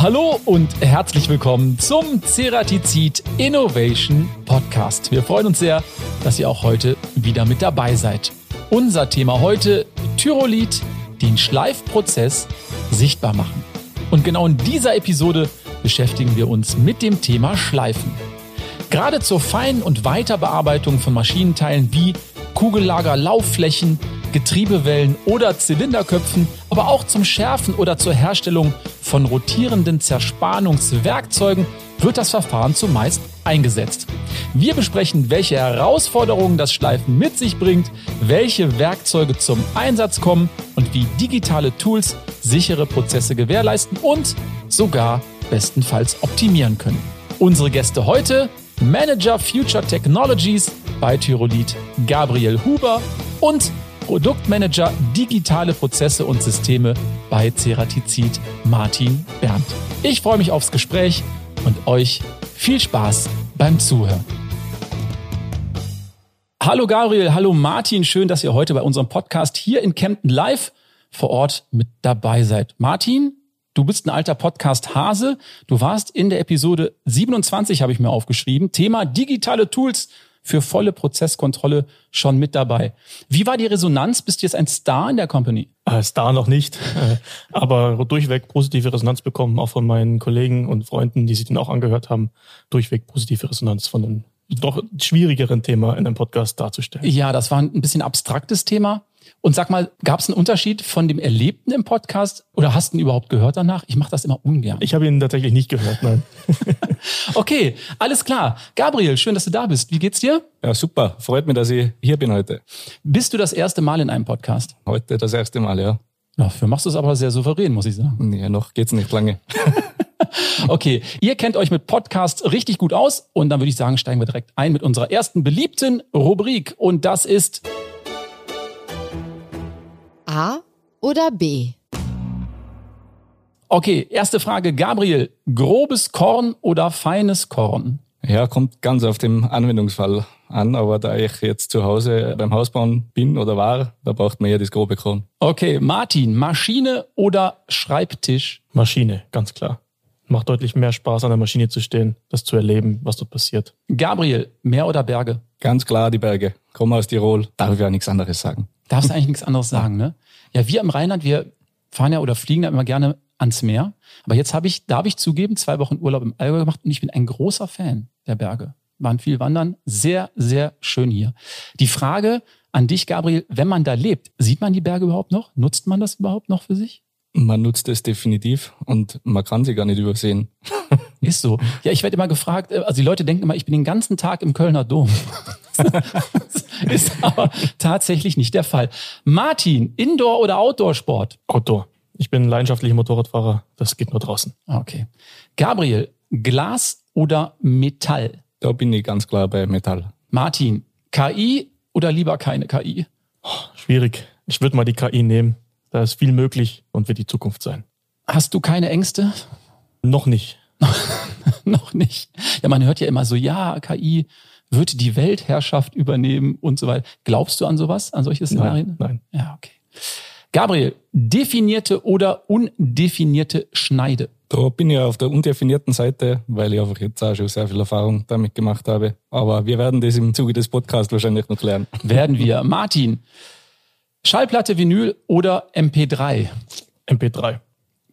Hallo und herzlich willkommen zum Ceratizid Innovation Podcast. Wir freuen uns sehr, dass ihr auch heute wieder mit dabei seid. Unser Thema heute, Tyrolit, den Schleifprozess sichtbar machen. Und genau in dieser Episode beschäftigen wir uns mit dem Thema Schleifen. Gerade zur Fein- und Weiterbearbeitung von Maschinenteilen wie Kugellager, Laufflächen, Getriebewellen oder Zylinderköpfen, aber auch zum Schärfen oder zur Herstellung von rotierenden Zerspannungswerkzeugen wird das Verfahren zumeist eingesetzt. Wir besprechen, welche Herausforderungen das Schleifen mit sich bringt, welche Werkzeuge zum Einsatz kommen und wie digitale Tools sichere Prozesse gewährleisten und sogar bestenfalls optimieren können. Unsere Gäste heute Manager Future Technologies bei Tyrolit Gabriel Huber und Produktmanager Digitale Prozesse und Systeme bei Ceratizid Martin Berndt. Ich freue mich aufs Gespräch und euch viel Spaß beim Zuhören. Hallo Gabriel, hallo Martin, schön, dass ihr heute bei unserem Podcast hier in Kempten live vor Ort mit dabei seid. Martin, du bist ein alter Podcast-Hase. Du warst in der Episode 27, habe ich mir aufgeschrieben, Thema digitale Tools für volle Prozesskontrolle schon mit dabei. Wie war die Resonanz? Bist du jetzt ein Star in der Company? Äh, Star noch nicht, äh, aber durchweg positive Resonanz bekommen, auch von meinen Kollegen und Freunden, die sich den auch angehört haben. Durchweg positive Resonanz von einem doch schwierigeren Thema in einem Podcast darzustellen. Ja, das war ein bisschen abstraktes Thema. Und sag mal, gab es einen Unterschied von dem Erlebten im Podcast oder hast du ihn überhaupt gehört danach? Ich mache das immer ungern. Ich habe ihn tatsächlich nicht gehört, nein. okay, alles klar. Gabriel, schön, dass du da bist. Wie geht's dir? Ja, super. Freut mich, dass ich hier bin heute. Bist du das erste Mal in einem Podcast? Heute das erste Mal, ja. Dafür machst du es aber sehr souverän, muss ich sagen. Ja, noch geht's nicht lange. okay, ihr kennt euch mit Podcasts richtig gut aus und dann würde ich sagen, steigen wir direkt ein mit unserer ersten beliebten Rubrik und das ist A oder B? Okay, erste Frage, Gabriel. Grobes Korn oder feines Korn? Ja, kommt ganz auf den Anwendungsfall an, aber da ich jetzt zu Hause beim Hausbauen bin oder war, da braucht man ja das grobe Korn. Okay, Martin, Maschine oder Schreibtisch? Maschine, ganz klar. Macht deutlich mehr Spaß, an der Maschine zu stehen, das zu erleben, was dort passiert. Gabriel, Meer oder Berge? Ganz klar die Berge. Komme aus Tirol, darf ich ja nichts anderes sagen. Darfst eigentlich nichts anderes sagen, ne? Ja, wir im Rheinland, wir fahren ja oder fliegen ja immer gerne ans Meer. Aber jetzt habe ich, darf ich zugeben, zwei Wochen Urlaub im Allgäu gemacht und ich bin ein großer Fan der Berge. Waren viel wandern. Sehr, sehr schön hier. Die Frage an dich, Gabriel, wenn man da lebt, sieht man die Berge überhaupt noch? Nutzt man das überhaupt noch für sich? Man nutzt es definitiv und man kann sie gar nicht übersehen. Ist so. Ja, ich werde immer gefragt, äh, also die Leute denken immer, ich bin den ganzen Tag im Kölner Dom. ist aber tatsächlich nicht der Fall. Martin, Indoor- oder Outdoor-Sport? Outdoor. Ich bin leidenschaftlicher Motorradfahrer. Das geht nur draußen. Okay. Gabriel, Glas oder Metall? Da bin ich ganz klar bei Metall. Martin, KI oder lieber keine KI? Oh, schwierig. Ich würde mal die KI nehmen. Da ist viel möglich und wird die Zukunft sein. Hast du keine Ängste? Noch nicht. Noch nicht. Ja, man hört ja immer so, ja, KI wird die Weltherrschaft übernehmen und so weiter. Glaubst du an sowas, an solche Szenarien? Nein. nein. Ja, okay. Gabriel, definierte oder undefinierte Schneide? Da bin ich auf der undefinierten Seite, weil ich einfach jetzt auch schon sehr viel Erfahrung damit gemacht habe. Aber wir werden das im Zuge des Podcasts wahrscheinlich noch lernen. Werden wir. Martin, Schallplatte, Vinyl oder MP3? MP3.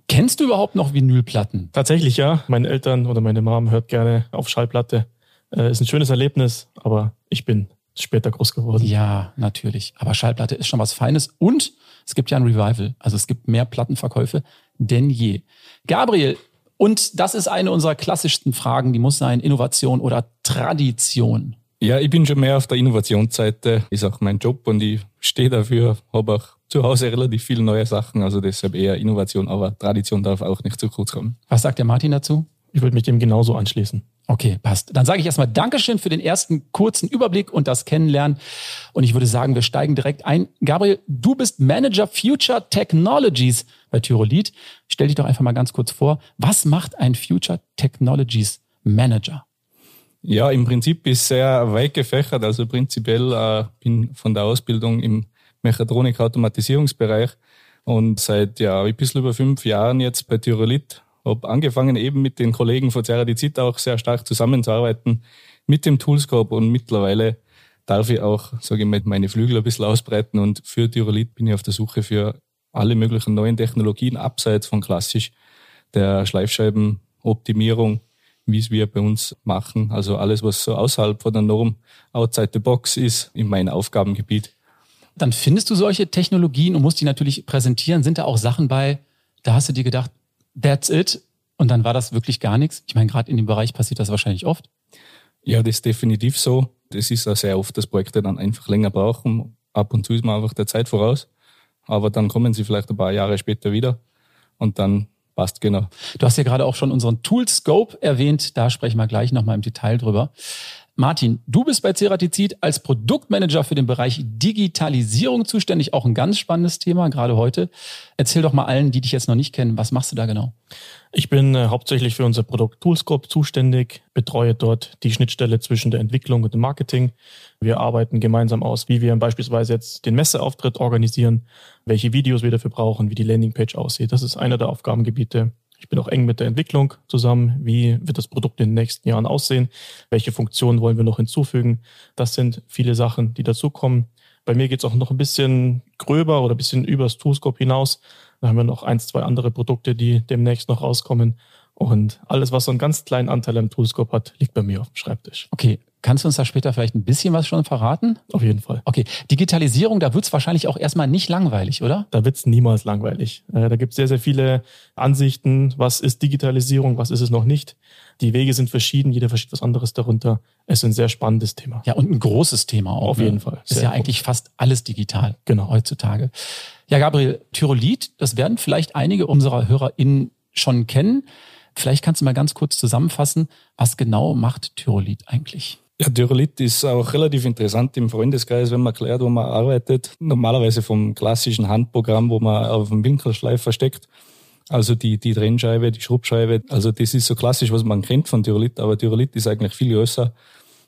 Kennst du überhaupt noch Vinylplatten? Tatsächlich ja. Meine Eltern oder meine Mom hört gerne auf Schallplatte. Äh, ist ein schönes Erlebnis, aber ich bin später groß geworden. Ja, natürlich. Aber Schallplatte ist schon was Feines und es gibt ja ein Revival. Also es gibt mehr Plattenverkäufe denn je. Gabriel, und das ist eine unserer klassischsten Fragen, die muss sein, Innovation oder Tradition. Ja, ich bin schon mehr auf der Innovationsseite, ist auch mein Job und ich stehe dafür, habe auch zu Hause relativ viele neue Sachen, also deshalb eher Innovation, aber Tradition darf auch nicht zu kurz kommen. Was sagt der Martin dazu? Ich würde mich dem genauso anschließen. Okay, passt. Dann sage ich erstmal Dankeschön für den ersten kurzen Überblick und das Kennenlernen. Und ich würde sagen, wir steigen direkt ein. Gabriel, du bist Manager Future Technologies bei Tyrolit. Stell dich doch einfach mal ganz kurz vor. Was macht ein Future Technologies Manager? Ja, im Prinzip ist sehr weit gefächert. Also prinzipiell äh, bin von der Ausbildung im Mechatronik-Automatisierungsbereich und seit ja ein bisschen über fünf Jahren jetzt bei Tyrolit habe angefangen eben mit den Kollegen von Ceradizid auch sehr stark zusammenzuarbeiten mit dem Toolscope und mittlerweile darf ich auch, sage ich mal, meine Flügel ein bisschen ausbreiten und für Tyrolit bin ich auf der Suche für alle möglichen neuen Technologien abseits von klassisch der Schleifscheibenoptimierung, wie es wir bei uns machen. Also alles, was so außerhalb von der Norm, outside the box ist, in meinem Aufgabengebiet. Dann findest du solche Technologien und musst die natürlich präsentieren. Sind da auch Sachen bei, da hast du dir gedacht, that's it. Und dann war das wirklich gar nichts. Ich meine, gerade in dem Bereich passiert das wahrscheinlich oft. Ja, das ist definitiv so. Das ist auch sehr oft, dass Projekte dann einfach länger brauchen. Ab und zu ist man einfach der Zeit voraus. Aber dann kommen sie vielleicht ein paar Jahre später wieder und dann passt genau. Du hast ja gerade auch schon unseren Tool Scope erwähnt. Da sprechen wir gleich nochmal im Detail drüber. Martin, du bist bei Ceratizid als Produktmanager für den Bereich Digitalisierung zuständig. Auch ein ganz spannendes Thema, gerade heute. Erzähl doch mal allen, die dich jetzt noch nicht kennen, was machst du da genau? Ich bin äh, hauptsächlich für unser Produkt Toolscope zuständig, betreue dort die Schnittstelle zwischen der Entwicklung und dem Marketing. Wir arbeiten gemeinsam aus, wie wir beispielsweise jetzt den Messeauftritt organisieren, welche Videos wir dafür brauchen, wie die Landingpage aussieht. Das ist einer der Aufgabengebiete ich bin auch eng mit der Entwicklung zusammen. Wie wird das Produkt in den nächsten Jahren aussehen? Welche Funktionen wollen wir noch hinzufügen? Das sind viele Sachen, die dazukommen. Bei mir geht es auch noch ein bisschen gröber oder ein bisschen übers Toolscope hinaus. Da haben wir noch eins, zwei andere Produkte, die demnächst noch rauskommen. Und alles, was so einen ganz kleinen Anteil am Toolscope hat, liegt bei mir auf dem Schreibtisch. Okay, Kannst du uns da später vielleicht ein bisschen was schon verraten? Auf jeden Fall. Okay, Digitalisierung, da wird es wahrscheinlich auch erstmal nicht langweilig, oder? Da wird es niemals langweilig. Äh, da gibt es sehr, sehr viele Ansichten, was ist Digitalisierung, was ist es noch nicht. Die Wege sind verschieden, jeder versteht was anderes darunter. Es ist ein sehr spannendes Thema. Ja, und ein großes Thema auch. Auf ne? jeden Fall. Ist ja groß. eigentlich fast alles digital genau. heutzutage. Ja, Gabriel, Tyrolit, das werden vielleicht einige unserer HörerInnen schon kennen. Vielleicht kannst du mal ganz kurz zusammenfassen, was genau macht Tyrolit eigentlich? Ja, Tyrolit ist auch relativ interessant im Freundeskreis, wenn man erklärt, wo man arbeitet. Normalerweise vom klassischen Handprogramm, wo man auf dem Winkelschleifer steckt. Also die, die Trennscheibe, die Schrubbscheibe. Also das ist so klassisch, was man kennt von Tyrolit, aber Tyrolit ist eigentlich viel größer.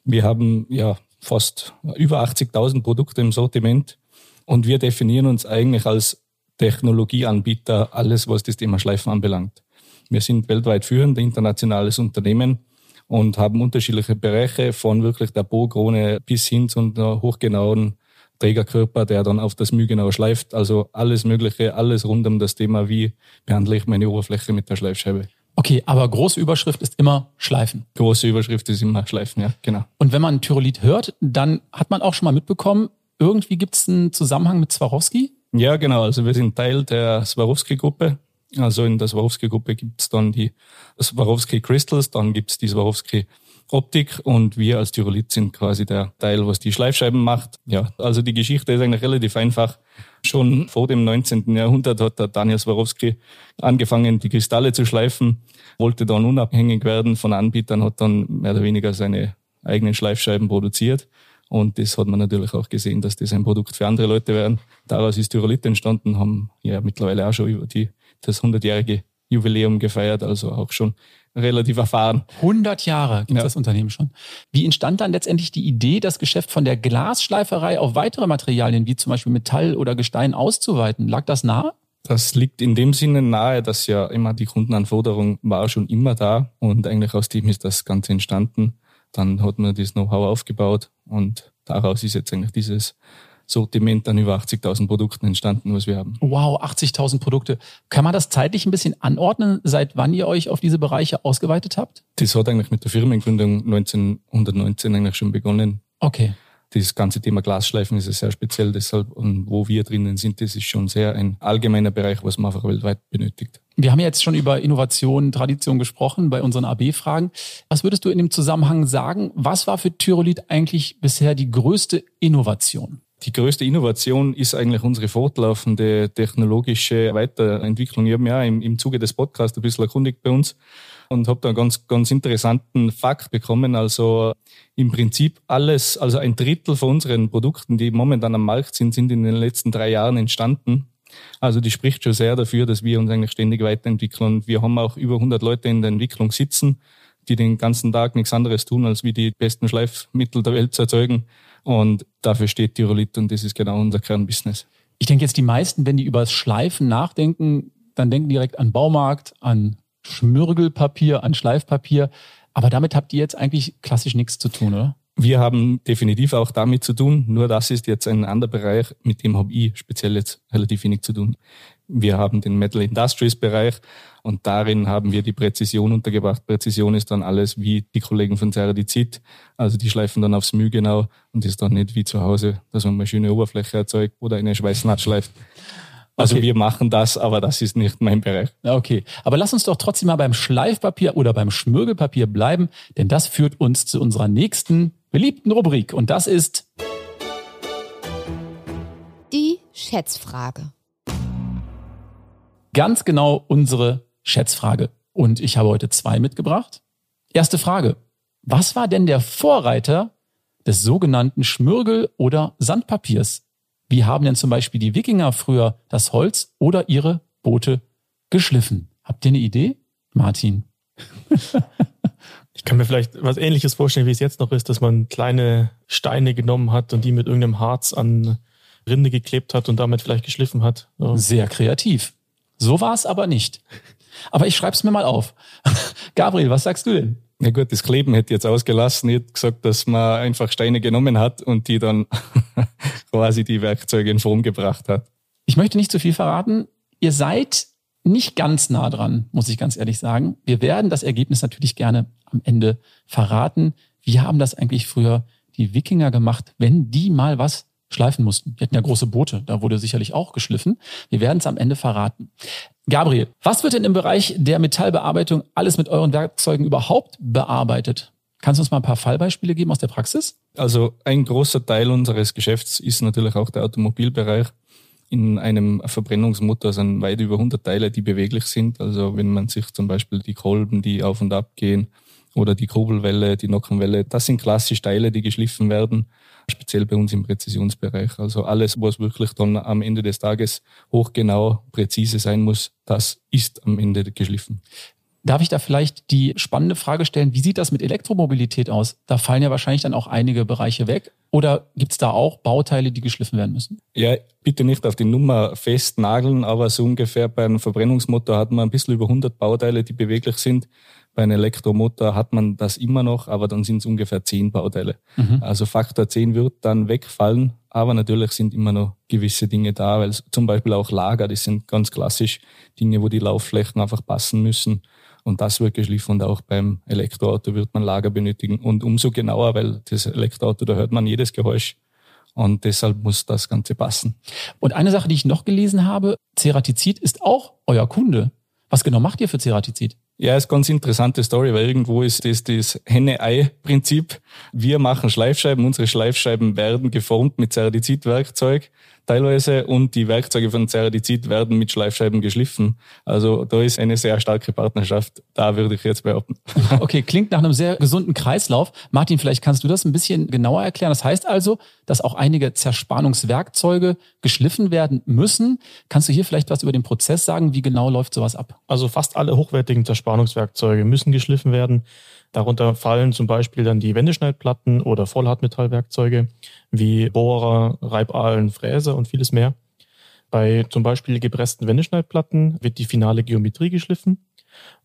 Wir haben ja fast über 80.000 Produkte im Sortiment und wir definieren uns eigentlich als Technologieanbieter, alles was das Thema Schleifen anbelangt. Wir sind weltweit führend, internationales Unternehmen und haben unterschiedliche Bereiche von wirklich der Bohrkrone bis hin zu einer hochgenauen Trägerkörper, der dann auf das Mühe genau schleift. Also alles Mögliche, alles rund um das Thema, wie behandle ich meine Oberfläche mit der Schleifscheibe. Okay, aber große Überschrift ist immer Schleifen. Große Überschrift ist immer Schleifen, ja, genau. Und wenn man Tyrolit hört, dann hat man auch schon mal mitbekommen, irgendwie gibt es einen Zusammenhang mit Swarovski? Ja, genau. Also wir sind Teil der Swarovski-Gruppe. Also in der Swarovski-Gruppe gibt es dann die Swarovski Crystals, dann gibt es die Swarovski Optik und wir als Tyrolit sind quasi der Teil, was die Schleifscheiben macht. Ja, also die Geschichte ist eigentlich relativ einfach. Schon vor dem 19. Jahrhundert hat der Daniel Swarovski angefangen, die Kristalle zu schleifen, wollte dann unabhängig werden von Anbietern, hat dann mehr oder weniger seine eigenen Schleifscheiben produziert. Und das hat man natürlich auch gesehen, dass das ein Produkt für andere Leute wäre. Daraus ist Tyrolit entstanden, haben ja mittlerweile auch schon über die das 100-jährige Jubiläum gefeiert, also auch schon relativ erfahren. 100 Jahre gibt ja. das Unternehmen schon. Wie entstand dann letztendlich die Idee, das Geschäft von der Glasschleiferei auf weitere Materialien wie zum Beispiel Metall oder Gestein auszuweiten? Lag das nahe? Das liegt in dem Sinne nahe, dass ja immer die Kundenanforderung war schon immer da und eigentlich aus dem ist das Ganze entstanden. Dann hat man das Know-how aufgebaut und daraus ist jetzt eigentlich dieses Sortiment an über 80.000 Produkten entstanden, was wir haben. Wow, 80.000 Produkte. Kann man das zeitlich ein bisschen anordnen, seit wann ihr euch auf diese Bereiche ausgeweitet habt? Das hat eigentlich mit der Firmengründung 1919 eigentlich schon begonnen. Okay. Das ganze Thema Glasschleifen ist ja sehr speziell, deshalb, und wo wir drinnen sind, das ist schon sehr ein allgemeiner Bereich, was man einfach weltweit benötigt. Wir haben jetzt schon über Innovation, Tradition gesprochen bei unseren AB-Fragen. Was würdest du in dem Zusammenhang sagen? Was war für Tyrolit eigentlich bisher die größte Innovation? Die größte Innovation ist eigentlich unsere fortlaufende technologische Weiterentwicklung. Ich habe mich ja im, im Zuge des Podcasts ein bisschen erkundigt bei uns und habe da einen ganz, ganz interessanten Fakt bekommen. Also im Prinzip alles, also ein Drittel von unseren Produkten, die momentan am Markt sind, sind in den letzten drei Jahren entstanden. Also die spricht schon sehr dafür, dass wir uns eigentlich ständig weiterentwickeln. Wir haben auch über 100 Leute in der Entwicklung sitzen, die den ganzen Tag nichts anderes tun, als wie die besten Schleifmittel der Welt zu erzeugen. Und dafür steht Tyrolit und das ist genau unser Kernbusiness. Ich denke jetzt, die meisten, wenn die über das Schleifen nachdenken, dann denken direkt an Baumarkt, an Schmirgelpapier, an Schleifpapier. Aber damit habt ihr jetzt eigentlich klassisch nichts zu tun, oder? Wir haben definitiv auch damit zu tun, nur das ist jetzt ein anderer Bereich, mit dem habe ich speziell jetzt relativ wenig zu tun. Wir haben den Metal Industries Bereich und darin haben wir die Präzision untergebracht. Präzision ist dann alles wie die Kollegen von Ceradizid. Also die schleifen dann aufs Mühe genau und ist dann nicht wie zu Hause, dass man eine schöne Oberfläche erzeugt oder eine Schweißnaht schleift. Also okay. wir machen das, aber das ist nicht mein Bereich. Okay, aber lass uns doch trotzdem mal beim Schleifpapier oder beim Schmirgelpapier bleiben, denn das führt uns zu unserer nächsten beliebten Rubrik und das ist die Schätzfrage. Ganz genau unsere Schätzfrage. Und ich habe heute zwei mitgebracht. Erste Frage. Was war denn der Vorreiter des sogenannten Schmürgel- oder Sandpapiers? Wie haben denn zum Beispiel die Wikinger früher das Holz oder ihre Boote geschliffen? Habt ihr eine Idee? Martin. ich kann mir vielleicht was ähnliches vorstellen, wie es jetzt noch ist, dass man kleine Steine genommen hat und die mit irgendeinem Harz an Rinde geklebt hat und damit vielleicht geschliffen hat. So. Sehr kreativ. So war es aber nicht. Aber ich schreibe es mir mal auf. Gabriel, was sagst du denn? Ja gut, das Kleben hätte jetzt ausgelassen. Ich hätte gesagt, dass man einfach Steine genommen hat und die dann quasi die Werkzeuge in Form gebracht hat. Ich möchte nicht zu viel verraten. Ihr seid nicht ganz nah dran, muss ich ganz ehrlich sagen. Wir werden das Ergebnis natürlich gerne am Ende verraten. Wie haben das eigentlich früher die Wikinger gemacht, wenn die mal was schleifen mussten? Die hatten ja große Boote, da wurde sicherlich auch geschliffen. Wir werden es am Ende verraten. Gabriel, was wird denn im Bereich der Metallbearbeitung alles mit euren Werkzeugen überhaupt bearbeitet? Kannst du uns mal ein paar Fallbeispiele geben aus der Praxis? Also ein großer Teil unseres Geschäfts ist natürlich auch der Automobilbereich. In einem Verbrennungsmotor sind weit über 100 Teile, die beweglich sind. Also wenn man sich zum Beispiel die Kolben, die auf und ab gehen, oder die Kurbelwelle, die Nockenwelle, das sind klassische Teile, die geschliffen werden speziell bei uns im Präzisionsbereich. Also alles, was wirklich dann am Ende des Tages hochgenau präzise sein muss, das ist am Ende geschliffen. Darf ich da vielleicht die spannende Frage stellen, wie sieht das mit Elektromobilität aus? Da fallen ja wahrscheinlich dann auch einige Bereiche weg. Oder gibt es da auch Bauteile, die geschliffen werden müssen? Ja, bitte nicht auf die Nummer festnageln, aber so ungefähr bei einem Verbrennungsmotor hat man ein bisschen über 100 Bauteile, die beweglich sind. Bei einem Elektromotor hat man das immer noch, aber dann sind es ungefähr zehn Bauteile. Mhm. Also Faktor 10 wird dann wegfallen, aber natürlich sind immer noch gewisse Dinge da, weil zum Beispiel auch Lager, das sind ganz klassisch Dinge, wo die Laufflächen einfach passen müssen. Und das wird geschliffen und auch beim Elektroauto wird man Lager benötigen. Und umso genauer, weil das Elektroauto, da hört man jedes Geräusch. Und deshalb muss das Ganze passen. Und eine Sache, die ich noch gelesen habe, Ceratizid ist auch euer Kunde. Was genau macht ihr für Ceratizid? Ja, ist ganz interessante Story, weil irgendwo ist das das Henne-Ei-Prinzip. Wir machen Schleifscheiben, unsere Schleifscheiben werden geformt mit Ceradizid-Werkzeug teilweise und die Werkzeuge von Ceradizid werden mit Schleifscheiben geschliffen. Also da ist eine sehr starke Partnerschaft, da würde ich jetzt behaupten. Okay, klingt nach einem sehr gesunden Kreislauf. Martin, vielleicht kannst du das ein bisschen genauer erklären. Das heißt also, dass auch einige Zerspannungswerkzeuge geschliffen werden müssen. Kannst du hier vielleicht was über den Prozess sagen? Wie genau läuft sowas ab? Also fast alle hochwertigen Zerspannungswerkzeuge müssen geschliffen werden. Darunter fallen zum Beispiel dann die Wendeschneidplatten oder Vollhartmetallwerkzeuge wie Bohrer, Reibaalen, Fräser und vieles mehr. Bei zum Beispiel gepressten Wendeschneidplatten wird die finale Geometrie geschliffen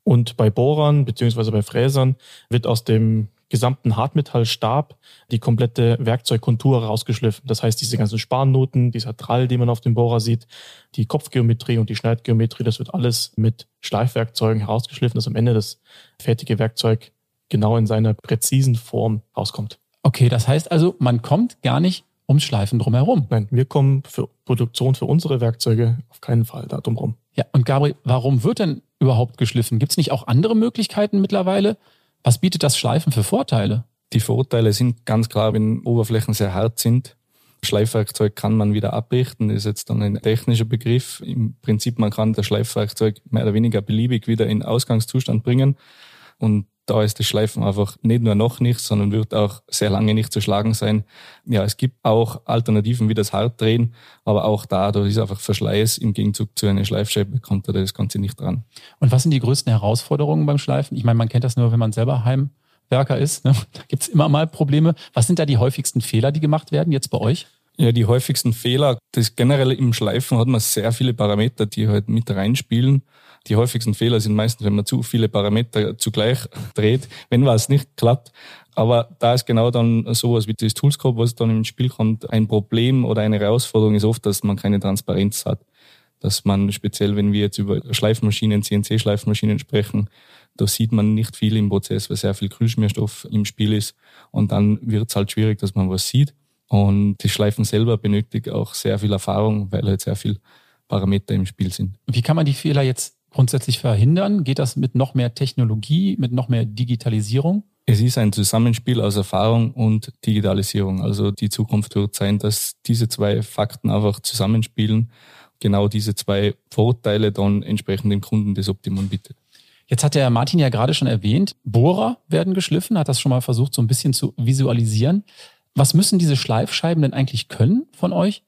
und bei Bohrern bzw. bei Fräsern wird aus dem gesamten Hartmetallstab die komplette Werkzeugkontur rausgeschliffen. Das heißt, diese ganzen Spannoten, dieser Trall, den man auf dem Bohrer sieht, die Kopfgeometrie und die Schneidgeometrie, das wird alles mit Schleifwerkzeugen herausgeschliffen, dass am Ende das fertige Werkzeug genau in seiner präzisen Form rauskommt. Okay, das heißt also, man kommt gar nicht ums Schleifen drumherum. Nein, wir kommen für Produktion für unsere Werkzeuge auf keinen Fall da drumherum. Ja, und Gabriel, warum wird denn überhaupt geschliffen? Gibt es nicht auch andere Möglichkeiten mittlerweile? Was bietet das Schleifen für Vorteile? Die Vorteile sind ganz klar, wenn Oberflächen sehr hart sind. Schleifwerkzeug kann man wieder abrichten, das ist jetzt dann ein technischer Begriff. Im Prinzip, man kann das Schleifwerkzeug mehr oder weniger beliebig wieder in Ausgangszustand bringen. Und da ist das Schleifen einfach nicht nur noch nicht, sondern wird auch sehr lange nicht zu schlagen sein. Ja, es gibt auch Alternativen wie das Hartdrehen, aber auch da, da ist einfach Verschleiß. Im Gegenzug zu einer Schleifscheibe kommt da das Ganze nicht dran. Und was sind die größten Herausforderungen beim Schleifen? Ich meine, man kennt das nur, wenn man selber Heimwerker ist. Ne? Da gibt's immer mal Probleme. Was sind da die häufigsten Fehler, die gemacht werden jetzt bei euch? Ja, die häufigsten Fehler, das generell im Schleifen hat man sehr viele Parameter, die halt mit reinspielen. Die häufigsten Fehler sind meistens, wenn man zu viele Parameter zugleich dreht, wenn was nicht klappt. Aber da ist genau dann sowas wie das Toolscope, was dann ins Spiel kommt, ein Problem oder eine Herausforderung ist oft, dass man keine Transparenz hat. Dass man speziell, wenn wir jetzt über Schleifmaschinen, CNC-Schleifmaschinen sprechen, da sieht man nicht viel im Prozess, weil sehr viel Kühlschmierstoff im Spiel ist. Und dann wird es halt schwierig, dass man was sieht. Und das Schleifen selber benötigt auch sehr viel Erfahrung, weil halt sehr viel Parameter im Spiel sind. Wie kann man die Fehler jetzt grundsätzlich verhindern? Geht das mit noch mehr Technologie, mit noch mehr Digitalisierung? Es ist ein Zusammenspiel aus Erfahrung und Digitalisierung. Also die Zukunft wird sein, dass diese zwei Fakten einfach zusammenspielen, genau diese zwei Vorteile dann entsprechend dem Kunden das Optimum bietet. Jetzt hat der Martin ja gerade schon erwähnt, Bohrer werden geschliffen, hat das schon mal versucht, so ein bisschen zu visualisieren. Was müssen diese Schleifscheiben denn eigentlich können von euch,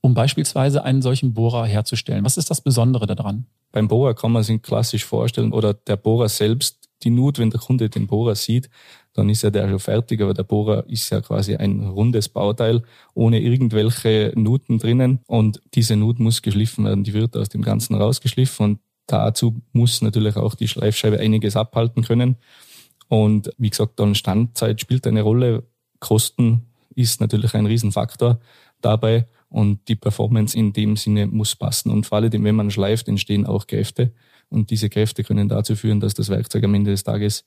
um beispielsweise einen solchen Bohrer herzustellen? Was ist das Besondere daran? Beim Bohrer kann man sich klassisch vorstellen, oder der Bohrer selbst die Nut, wenn der Kunde den Bohrer sieht, dann ist ja der schon fertig, aber der Bohrer ist ja quasi ein rundes Bauteil ohne irgendwelche Nuten drinnen und diese Nut muss geschliffen werden, die wird aus dem Ganzen rausgeschliffen und dazu muss natürlich auch die Schleifscheibe einiges abhalten können. Und wie gesagt, dann Standzeit spielt eine Rolle, Kosten ist natürlich ein Riesenfaktor dabei und die Performance in dem Sinne muss passen. Und vor allem, wenn man schleift, entstehen auch Kräfte. Und diese Kräfte können dazu führen, dass das Werkzeug am Ende des Tages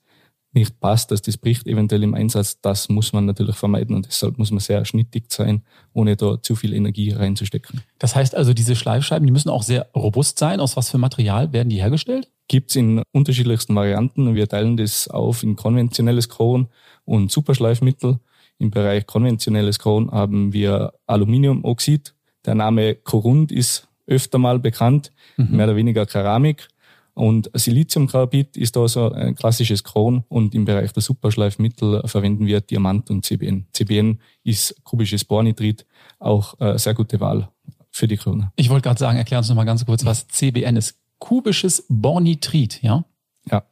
nicht passt, dass das bricht eventuell im Einsatz. Das muss man natürlich vermeiden und deshalb muss man sehr schnittig sein, ohne da zu viel Energie reinzustecken. Das heißt also, diese Schleifscheiben, die müssen auch sehr robust sein. Aus was für Material werden die hergestellt? Gibt's in unterschiedlichsten Varianten. Wir teilen das auf in konventionelles Kron und Superschleifmittel. Im Bereich konventionelles Kron haben wir Aluminiumoxid. Der Name Korund ist öfter mal bekannt, mhm. mehr oder weniger Keramik. Und Siliziumcarbid ist da so ein klassisches Kron und im Bereich der Superschleifmittel verwenden wir Diamant und CBN. CBN ist kubisches Bornitrit, auch eine sehr gute Wahl für die Krone. Ich wollte gerade sagen, erklär uns noch mal ganz kurz, was CBN ist. Kubisches Bornitrit, ja? Ja.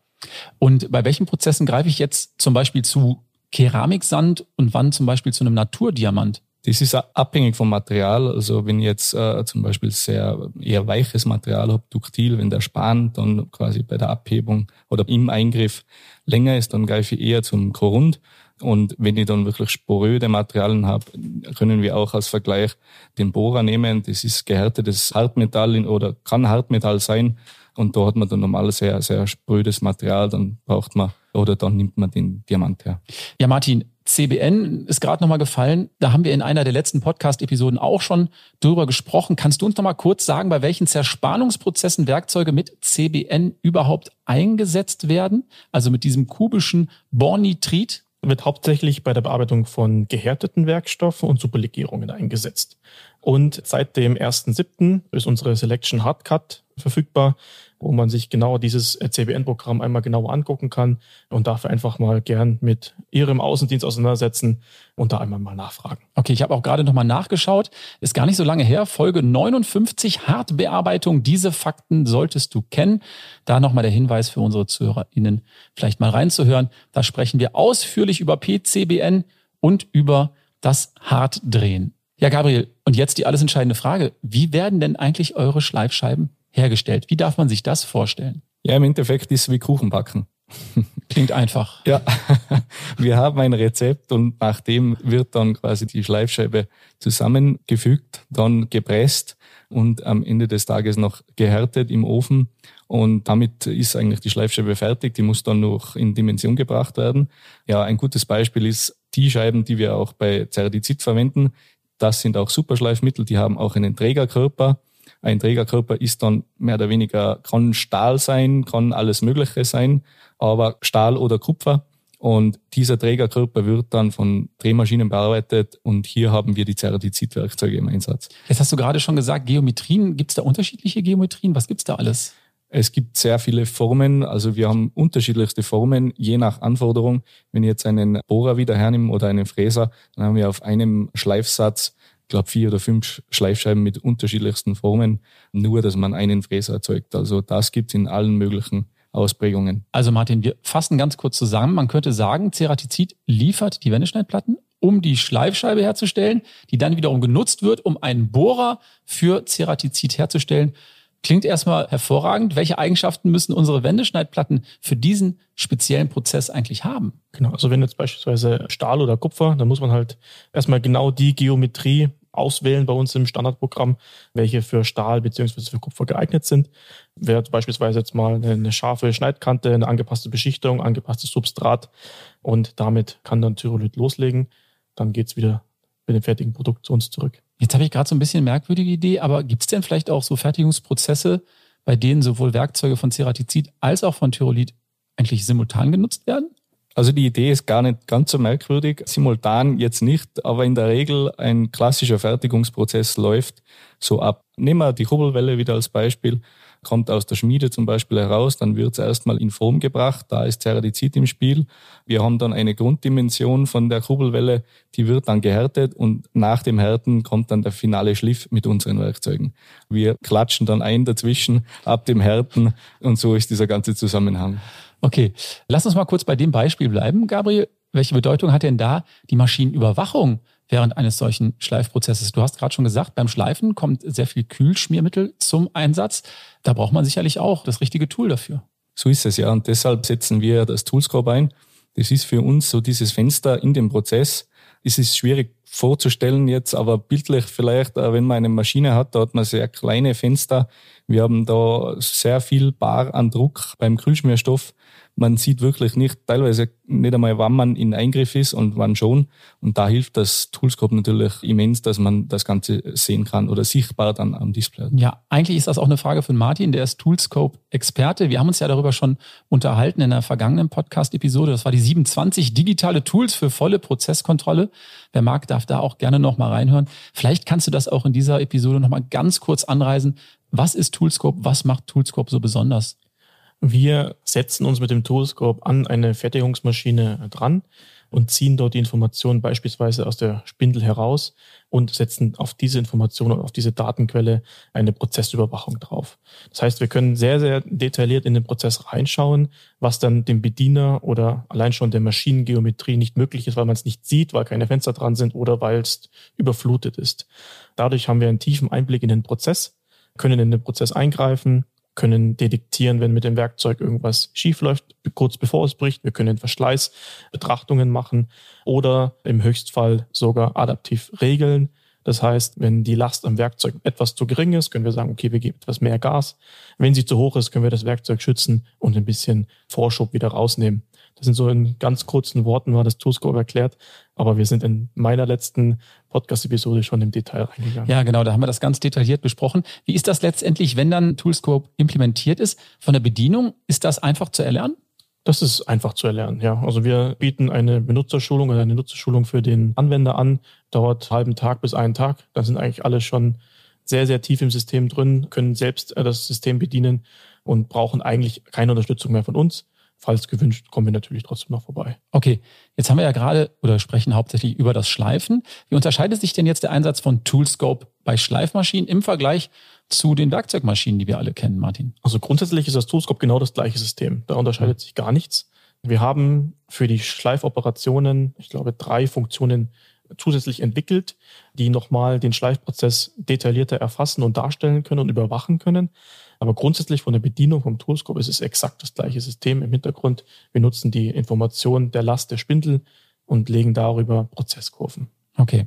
Und bei welchen Prozessen greife ich jetzt zum Beispiel zu Keramiksand und wann zum Beispiel zu einem Naturdiamant? Das ist abhängig vom Material. Also wenn ich jetzt äh, zum Beispiel sehr eher weiches Material habe, duktil, wenn der Span dann quasi bei der Abhebung oder im Eingriff länger ist, dann greife ich eher zum Korund. Und wenn ich dann wirklich sporöde Materialien habe, können wir auch als Vergleich den Bohrer nehmen. Das ist gehärtetes Hartmetall oder kann Hartmetall sein. Und da hat man dann normal sehr, sehr sprödes Material. Dann braucht man oder dann nimmt man den Diamant her. Ja, Martin, CBN ist gerade nochmal gefallen. Da haben wir in einer der letzten Podcast-Episoden auch schon drüber gesprochen. Kannst du uns nochmal kurz sagen, bei welchen Zerspannungsprozessen Werkzeuge mit CBN überhaupt eingesetzt werden? Also mit diesem kubischen Bornitrit? Wird hauptsächlich bei der Bearbeitung von gehärteten Werkstoffen und Superlegierungen eingesetzt. Und seit dem 1.7. ist unsere Selection Hardcut verfügbar wo man sich genau dieses CBN-Programm einmal genauer angucken kann und dafür einfach mal gern mit Ihrem Außendienst auseinandersetzen und da einmal mal nachfragen. Okay, ich habe auch gerade nochmal nachgeschaut. Ist gar nicht so lange her. Folge 59, Hartbearbeitung. Diese Fakten solltest du kennen. Da nochmal der Hinweis für unsere ZuhörerInnen, vielleicht mal reinzuhören. Da sprechen wir ausführlich über PCBN und über das Hartdrehen. Ja, Gabriel, und jetzt die alles entscheidende Frage. Wie werden denn eigentlich eure Schleifscheiben hergestellt. Wie darf man sich das vorstellen? Ja, im Endeffekt ist es wie Kuchen backen. Klingt einfach. Ja, wir haben ein Rezept und nach dem wird dann quasi die Schleifscheibe zusammengefügt, dann gepresst und am Ende des Tages noch gehärtet im Ofen. Und damit ist eigentlich die Schleifscheibe fertig. Die muss dann noch in Dimension gebracht werden. Ja, ein gutes Beispiel ist die Scheiben, die wir auch bei Ceradizid verwenden. Das sind auch Superschleifmittel. Die haben auch einen Trägerkörper. Ein Trägerkörper ist dann mehr oder weniger, kann Stahl sein, kann alles Mögliche sein, aber Stahl oder Kupfer. Und dieser Trägerkörper wird dann von Drehmaschinen bearbeitet und hier haben wir die Ceratizid-Werkzeuge im Einsatz. Jetzt hast du gerade schon gesagt, Geometrien, gibt es da unterschiedliche Geometrien? Was gibt es da alles? Es gibt sehr viele Formen, also wir haben unterschiedlichste Formen, je nach Anforderung. Wenn ich jetzt einen Bohrer wieder hernehme oder einen Fräser, dann haben wir auf einem Schleifsatz glaube, vier oder fünf Schleifscheiben mit unterschiedlichsten Formen, nur dass man einen Fräser erzeugt. Also das gibt's in allen möglichen Ausprägungen. Also Martin, wir fassen ganz kurz zusammen. Man könnte sagen, Ceratizid liefert die Wendeschneidplatten um die Schleifscheibe herzustellen, die dann wiederum genutzt wird, um einen Bohrer für Ceratizid herzustellen. Klingt erstmal hervorragend. Welche Eigenschaften müssen unsere Wendeschneidplatten für diesen speziellen Prozess eigentlich haben? Genau, also wenn jetzt beispielsweise Stahl oder Kupfer, dann muss man halt erstmal genau die Geometrie auswählen bei uns im Standardprogramm, welche für Stahl beziehungsweise für Kupfer geeignet sind. Wäre beispielsweise jetzt mal eine, scharfe Schneidkante, eine angepasste Beschichtung, angepasstes Substrat und damit kann dann Tyrolit loslegen. Dann geht's wieder mit dem fertigen Produkt zu uns zurück. Jetzt habe ich gerade so ein bisschen merkwürdige Idee, aber gibt es denn vielleicht auch so Fertigungsprozesse, bei denen sowohl Werkzeuge von Ceratizid als auch von Tyrolit eigentlich simultan genutzt werden? Also die Idee ist gar nicht ganz so merkwürdig. Simultan jetzt nicht, aber in der Regel ein klassischer Fertigungsprozess läuft so ab. Nehmen wir die Kurbelwelle wieder als Beispiel kommt aus der Schmiede zum Beispiel heraus, dann wird es erstmal in Form gebracht, da ist Ceradizid im Spiel. Wir haben dann eine Grunddimension von der Kurbelwelle, die wird dann gehärtet und nach dem Härten kommt dann der finale Schliff mit unseren Werkzeugen. Wir klatschen dann ein dazwischen ab dem Härten und so ist dieser ganze Zusammenhang. Okay, lass uns mal kurz bei dem Beispiel bleiben, Gabriel. Welche Bedeutung hat denn da die Maschinenüberwachung während eines solchen Schleifprozesses? Du hast gerade schon gesagt, beim Schleifen kommt sehr viel Kühlschmiermittel zum Einsatz. Da braucht man sicherlich auch das richtige Tool dafür. So ist es ja. Und deshalb setzen wir das Toolscope ein. Das ist für uns so dieses Fenster in dem Prozess. Es ist schwierig vorzustellen jetzt, aber bildlich vielleicht, äh, wenn man eine Maschine hat, da hat man sehr kleine Fenster. Wir haben da sehr viel Bar an Druck beim Kühlschmierstoff man sieht wirklich nicht, teilweise nicht einmal, wann man in Eingriff ist und wann schon. Und da hilft das Toolscope natürlich immens, dass man das Ganze sehen kann oder sichtbar dann am Display. Ja, eigentlich ist das auch eine Frage von Martin, der ist Toolscope-Experte. Wir haben uns ja darüber schon unterhalten in der vergangenen Podcast-Episode. Das war die 27 digitale Tools für volle Prozesskontrolle. Wer mag, darf da auch gerne nochmal reinhören. Vielleicht kannst du das auch in dieser Episode nochmal ganz kurz anreisen. Was ist Toolscope? Was macht Toolscope so besonders? Wir setzen uns mit dem Toolscope an eine Fertigungsmaschine dran und ziehen dort die Informationen beispielsweise aus der Spindel heraus und setzen auf diese Informationen, auf diese Datenquelle eine Prozessüberwachung drauf. Das heißt, wir können sehr, sehr detailliert in den Prozess reinschauen, was dann dem Bediener oder allein schon der Maschinengeometrie nicht möglich ist, weil man es nicht sieht, weil keine Fenster dran sind oder weil es überflutet ist. Dadurch haben wir einen tiefen Einblick in den Prozess, können in den Prozess eingreifen, können detektieren, wenn mit dem Werkzeug irgendwas schief läuft, kurz bevor es bricht. Wir können Verschleißbetrachtungen machen oder im Höchstfall sogar adaptiv regeln. Das heißt, wenn die Last am Werkzeug etwas zu gering ist, können wir sagen, okay, wir geben etwas mehr Gas. Wenn sie zu hoch ist, können wir das Werkzeug schützen und ein bisschen Vorschub wieder rausnehmen. Das sind so in ganz kurzen Worten war das Toolscope erklärt, aber wir sind in meiner letzten Podcast-Episode schon im Detail reingegangen. Ja, genau, da haben wir das ganz detailliert besprochen. Wie ist das letztendlich, wenn dann Toolscope implementiert ist? Von der Bedienung, ist das einfach zu erlernen? Das ist einfach zu erlernen, ja. Also wir bieten eine Benutzerschulung oder eine Nutzerschulung für den Anwender an, dauert einen halben Tag bis einen Tag. Da sind eigentlich alle schon sehr, sehr tief im System drin, können selbst äh, das System bedienen und brauchen eigentlich keine Unterstützung mehr von uns. Falls gewünscht, kommen wir natürlich trotzdem noch vorbei. Okay, jetzt haben wir ja gerade oder sprechen hauptsächlich über das Schleifen. Wie unterscheidet sich denn jetzt der Einsatz von Toolscope bei Schleifmaschinen im Vergleich zu den Werkzeugmaschinen, die wir alle kennen, Martin? Also grundsätzlich ist das Toolscope genau das gleiche System. Da unterscheidet sich gar nichts. Wir haben für die Schleifoperationen, ich glaube, drei Funktionen zusätzlich entwickelt, die nochmal den Schleifprozess detaillierter erfassen und darstellen können und überwachen können. Aber grundsätzlich von der Bedienung vom Toolscope ist es exakt das gleiche System im Hintergrund. Wir nutzen die Information der Last der Spindel und legen darüber Prozesskurven. Okay.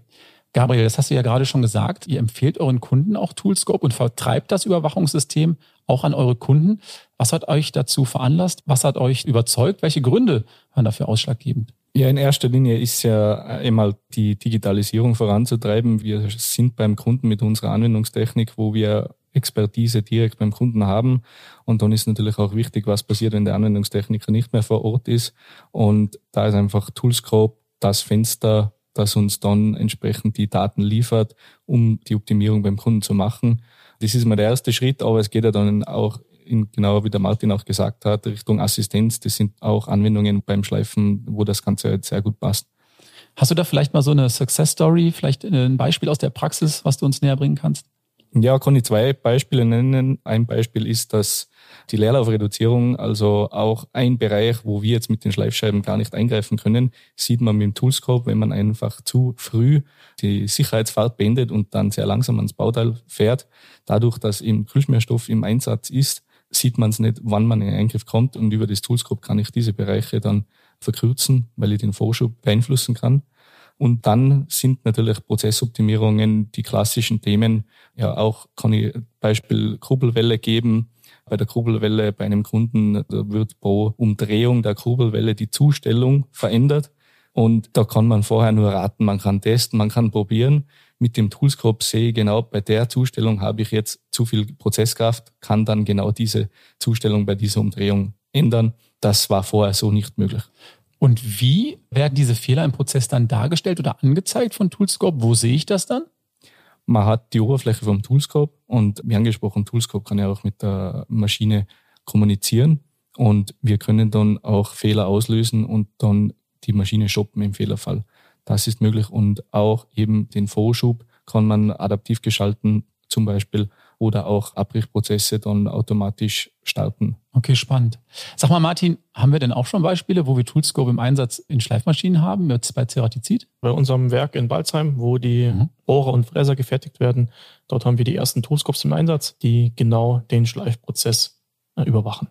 Gabriel, das hast du ja gerade schon gesagt. Ihr empfehlt euren Kunden auch Toolscope und vertreibt das Überwachungssystem auch an eure Kunden. Was hat euch dazu veranlasst? Was hat euch überzeugt? Welche Gründe waren dafür ausschlaggebend? Ja, in erster Linie ist ja einmal die Digitalisierung voranzutreiben. Wir sind beim Kunden mit unserer Anwendungstechnik, wo wir Expertise direkt beim Kunden haben. Und dann ist natürlich auch wichtig, was passiert, wenn der Anwendungstechniker nicht mehr vor Ort ist. Und da ist einfach Toolscope das Fenster, das uns dann entsprechend die Daten liefert, um die Optimierung beim Kunden zu machen. Das ist mal der erste Schritt, aber es geht ja dann auch in, genau wie der Martin auch gesagt hat, Richtung Assistenz. Das sind auch Anwendungen beim Schleifen, wo das Ganze halt sehr gut passt. Hast du da vielleicht mal so eine Success Story, vielleicht ein Beispiel aus der Praxis, was du uns näher bringen kannst? Ja, kann ich zwei Beispiele nennen. Ein Beispiel ist, dass die Leerlaufreduzierung, also auch ein Bereich, wo wir jetzt mit den Schleifscheiben gar nicht eingreifen können, sieht man mit dem Toolscope, wenn man einfach zu früh die Sicherheitsfahrt beendet und dann sehr langsam ans Bauteil fährt. Dadurch, dass im Kühlschmierstoff im Einsatz ist, sieht man es nicht, wann man in den Eingriff kommt und über das Toolscope kann ich diese Bereiche dann verkürzen, weil ich den Vorschub beeinflussen kann. Und dann sind natürlich Prozessoptimierungen die klassischen Themen. Ja, auch kann ich Beispiel Kurbelwelle geben. Bei der Kurbelwelle bei einem Kunden wird pro Umdrehung der Kurbelwelle die Zustellung verändert. Und da kann man vorher nur raten, man kann testen, man kann probieren. Mit dem Toolscope sehe ich genau, bei der Zustellung habe ich jetzt zu viel Prozesskraft, kann dann genau diese Zustellung bei dieser Umdrehung ändern. Das war vorher so nicht möglich. Und wie werden diese Fehler im Prozess dann dargestellt oder angezeigt von Toolscope? Wo sehe ich das dann? Man hat die Oberfläche vom Toolscope und wie angesprochen, Toolscope kann ja auch mit der Maschine kommunizieren und wir können dann auch Fehler auslösen und dann die Maschine shoppen im Fehlerfall. Das ist möglich und auch eben den Vorschub kann man adaptiv geschalten, zum Beispiel oder auch Abbrichprozesse dann automatisch starten. Okay, spannend. Sag mal, Martin, haben wir denn auch schon Beispiele, wo wir Toolscope im Einsatz in Schleifmaschinen haben, jetzt bei Ceratizid? Bei unserem Werk in Balzheim, wo die mhm. Bohrer und Fräser gefertigt werden, dort haben wir die ersten Toolscopes im Einsatz, die genau den Schleifprozess äh, überwachen.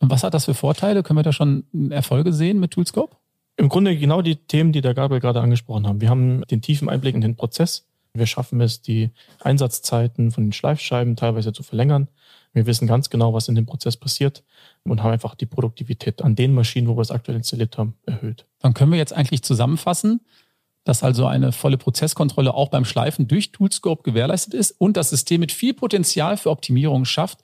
Und was hat das für Vorteile? Können wir da schon Erfolge sehen mit Toolscope? Im Grunde genau die Themen, die der Gabriel gerade angesprochen haben. Wir haben den tiefen Einblick in den Prozess. Wir schaffen es, die Einsatzzeiten von den Schleifscheiben teilweise zu verlängern. Wir wissen ganz genau, was in dem Prozess passiert und haben einfach die Produktivität an den Maschinen, wo wir es aktuell installiert haben, erhöht. Dann können wir jetzt eigentlich zusammenfassen, dass also eine volle Prozesskontrolle auch beim Schleifen durch Toolscope gewährleistet ist und das System mit viel Potenzial für Optimierung schafft.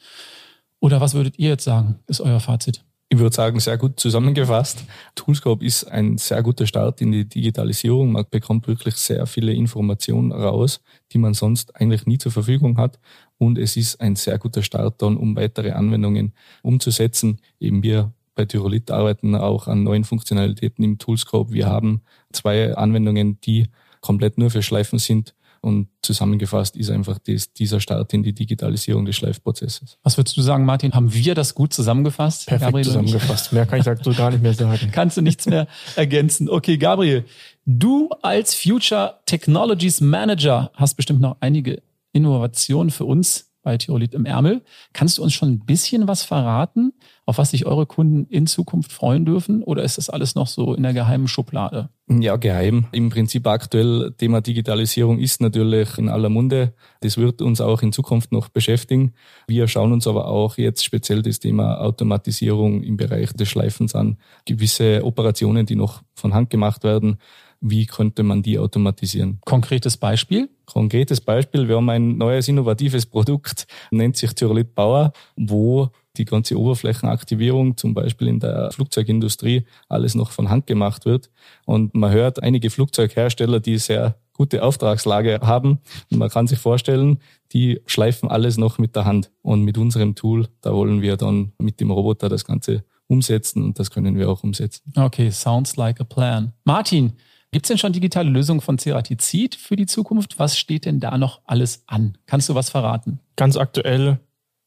Oder was würdet ihr jetzt sagen, ist euer Fazit? Ich würde sagen, sehr gut zusammengefasst. Toolscope ist ein sehr guter Start in die Digitalisierung. Man bekommt wirklich sehr viele Informationen raus, die man sonst eigentlich nie zur Verfügung hat. Und es ist ein sehr guter Start dann, um weitere Anwendungen umzusetzen. Eben wir bei Tyrolit arbeiten auch an neuen Funktionalitäten im Toolscope. Wir haben zwei Anwendungen, die komplett nur für Schleifen sind und zusammengefasst ist einfach das, dieser Start in die Digitalisierung des Schleifprozesses. Was würdest du sagen, Martin? Haben wir das gut zusammengefasst? Perfekt Gabriel zusammengefasst. Mehr kann ich dazu gar nicht mehr sagen. Kannst du nichts mehr ergänzen. Okay, Gabriel, du als Future Technologies Manager hast bestimmt noch einige Innovationen für uns bei Tyrolit im Ärmel. Kannst du uns schon ein bisschen was verraten, auf was sich eure Kunden in Zukunft freuen dürfen? Oder ist das alles noch so in der geheimen Schublade? Ja, geheim. Im Prinzip aktuell Thema Digitalisierung ist natürlich in aller Munde. Das wird uns auch in Zukunft noch beschäftigen. Wir schauen uns aber auch jetzt speziell das Thema Automatisierung im Bereich des Schleifens an. Gewisse Operationen, die noch von Hand gemacht werden, wie könnte man die automatisieren? Konkretes Beispiel? Konkretes Beispiel, wir haben ein neues innovatives Produkt, nennt sich Tyrolit Power, wo die ganze Oberflächenaktivierung, zum Beispiel in der Flugzeugindustrie, alles noch von Hand gemacht wird. Und man hört einige Flugzeughersteller, die sehr gute Auftragslage haben. Und man kann sich vorstellen, die schleifen alles noch mit der Hand. Und mit unserem Tool, da wollen wir dann mit dem Roboter das Ganze umsetzen und das können wir auch umsetzen. Okay, sounds like a plan. Martin, Gibt es denn schon digitale Lösungen von Ceratizid für die Zukunft? Was steht denn da noch alles an? Kannst du was verraten? Ganz aktuell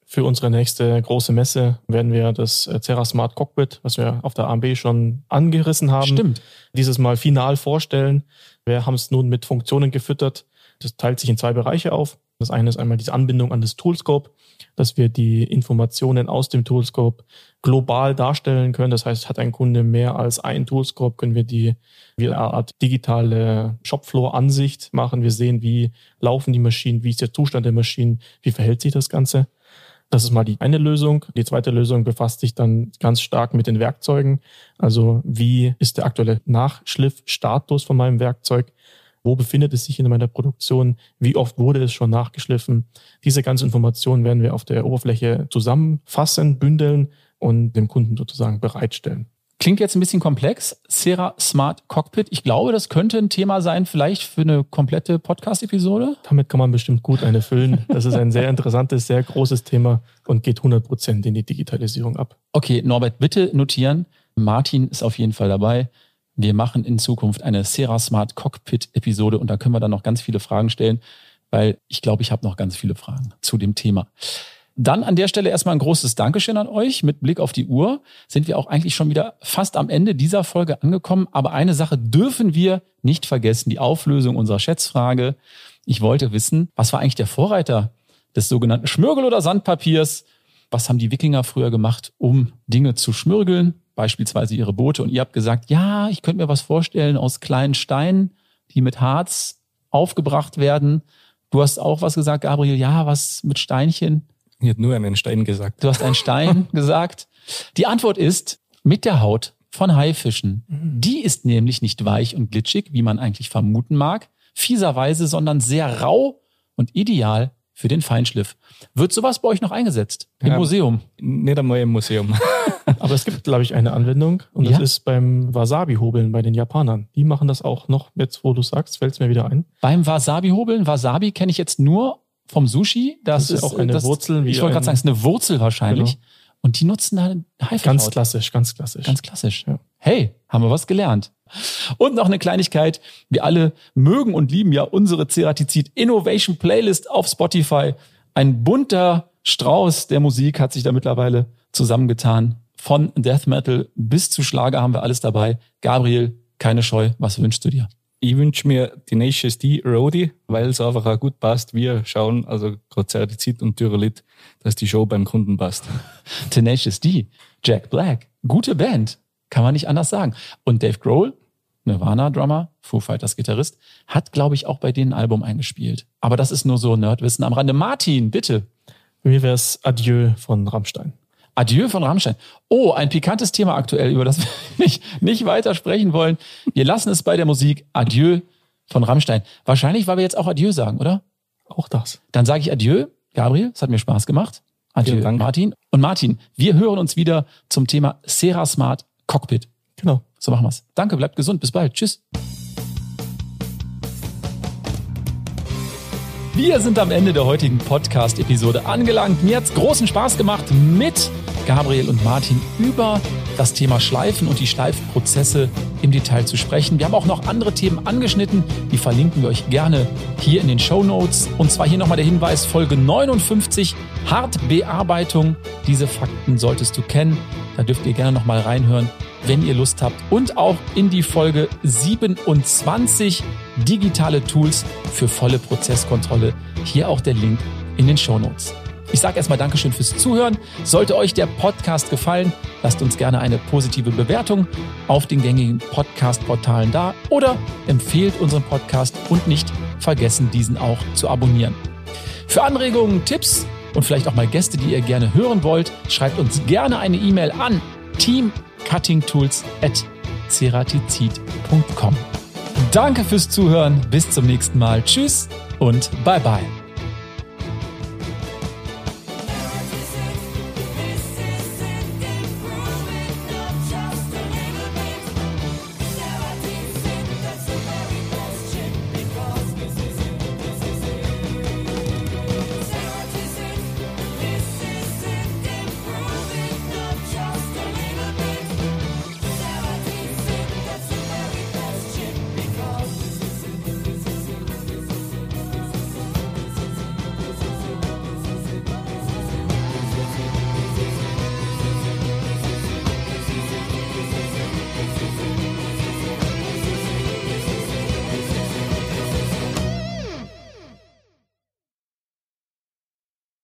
für unsere nächste große Messe werden wir das äh, Cera Smart Cockpit, was wir auf der AMB schon angerissen haben, Stimmt. dieses Mal final vorstellen. Wir haben es nun mit Funktionen gefüttert. Das teilt sich in zwei Bereiche auf. Das eine ist einmal diese Anbindung an das Toolscope, dass wir die Informationen aus dem Toolscope global darstellen können. Das heißt, hat ein Kunde mehr als ein Toolscope, können wir die wie eine Art digitale Shopfloor-Ansicht machen. Wir sehen, wie laufen die Maschinen, wie ist der Zustand der Maschinen, wie verhält sich das Ganze. Das ist mal die eine Lösung. Die zweite Lösung befasst sich dann ganz stark mit den Werkzeugen. Also wie ist der aktuelle Nachschliffstatus von meinem Werkzeug? Wo befindet es sich in meiner Produktion? Wie oft wurde es schon nachgeschliffen? Diese ganzen Informationen werden wir auf der Oberfläche zusammenfassen, bündeln und dem Kunden sozusagen bereitstellen. Klingt jetzt ein bisschen komplex. Sera Smart Cockpit. Ich glaube, das könnte ein Thema sein, vielleicht für eine komplette Podcast-Episode. Damit kann man bestimmt gut eine füllen. Das ist ein sehr interessantes, sehr großes Thema und geht 100 Prozent in die Digitalisierung ab. Okay, Norbert, bitte notieren. Martin ist auf jeden Fall dabei. Wir machen in Zukunft eine Sera Smart Cockpit Episode und da können wir dann noch ganz viele Fragen stellen. weil ich glaube, ich habe noch ganz viele Fragen zu dem Thema. Dann an der Stelle erstmal ein großes Dankeschön an euch. Mit Blick auf die Uhr sind wir auch eigentlich schon wieder fast am Ende dieser Folge angekommen. Aber eine Sache dürfen wir nicht vergessen, die Auflösung unserer Schätzfrage. Ich wollte wissen, was war eigentlich der Vorreiter des sogenannten Schmürgel- oder Sandpapiers? Was haben die Wikinger früher gemacht, um Dinge zu schmürgeln? Beispielsweise ihre Boote. Und ihr habt gesagt, ja, ich könnte mir was vorstellen aus kleinen Steinen, die mit Harz aufgebracht werden. Du hast auch was gesagt, Gabriel. Ja, was mit Steinchen. Ich hätte nur einen Stein gesagt. Du hast einen Stein gesagt. Die Antwort ist mit der Haut von Haifischen. Die ist nämlich nicht weich und glitschig, wie man eigentlich vermuten mag, fieserweise, sondern sehr rau und ideal für den Feinschliff. Wird sowas bei euch noch eingesetzt? Im Ja. Museum? Nicht einmal im Museum. Aber es gibt, glaube ich, eine Anwendung und das Ja? ist beim Wasabi-Hobeln bei den Japanern. Die machen das auch noch. Jetzt, wo du sagst, fällt es mir wieder ein. Beim Wasabi-Hobeln, Wasabi kenne ich jetzt nur vom Sushi. Das, Das ist auch eine das, Wurzel Ich wollte gerade sagen, es ist eine Wurzel wahrscheinlich. Genau. Und die nutzen da Haifischhaut. Ganz klassisch, ganz klassisch. Ganz klassisch. Ja. Hey, haben wir was gelernt. Und noch eine Kleinigkeit. Wir alle mögen und lieben ja unsere Ceratizid Innovation Playlist auf Spotify. Ein bunter Strauß der Musik hat sich da mittlerweile zusammengetan. Von Death Metal bis zu Schlager haben wir alles dabei. Gabriel, keine Scheu. Was wünschst du dir? Ich wünsche mir Tenacious D Roadie, weil es einfach auch gut passt. Wir schauen, also Ceratizid und Tyrolit, dass die Show beim Kunden passt. Tenacious D, Jack Black. Gute Band. Kann man nicht anders sagen. Und Dave Grohl, Nirvana-Drummer, Foo Fighters Gitarrist, hat, glaube ich, auch bei denen ein Album eingespielt. Aber das ist nur so Nerdwissen am Rande. Martin, bitte. Wäre es Adieu von Rammstein. Adieu von Rammstein. Oh, ein pikantes Thema aktuell, über das wir nicht, nicht weiter sprechen wollen. Wir lassen es bei der Musik. Adieu von Rammstein. Wahrscheinlich, weil wir jetzt auch Adieu sagen, oder? Auch das. Dann sage ich Adieu, Gabriel. Es hat mir Spaß gemacht. Adieu. Martin. Und Martin, wir hören uns wieder zum Thema Sera Smart Cockpit. Genau. So machen wir's. Danke, bleibt gesund. Bis bald. Tschüss. Wir sind am Ende der heutigen Podcast-Episode angelangt. Mir hat's großen Spaß gemacht, mit Gabriel und Martin über das Thema Schleifen und die Schleifprozesse im Detail zu sprechen. Wir haben auch noch andere Themen angeschnitten, die verlinken wir euch gerne hier in den Show Notes. Und zwar hier nochmal der Hinweis, Folge 59, Hartbearbeitung. Diese Fakten solltest du kennen. Da dürft ihr gerne nochmal reinhören, wenn ihr Lust habt. Und auch in die Folge 27, digitale Tools für volle Prozesskontrolle. Hier auch der Link in den Show Notes. Ich sage erstmal Dankeschön fürs Zuhören. Sollte euch der Podcast gefallen, lasst uns gerne eine positive Bewertung auf den gängigen Podcast-Portalen da oder empfehlt unseren Podcast und nicht vergessen, diesen auch zu abonnieren. Für Anregungen, Tipps und vielleicht auch mal Gäste, die ihr gerne hören wollt, schreibt uns gerne eine E-Mail an teamcuttingtools.ceratizid.com. Danke fürs Zuhören, bis zum nächsten Mal. Tschüss und bye bye.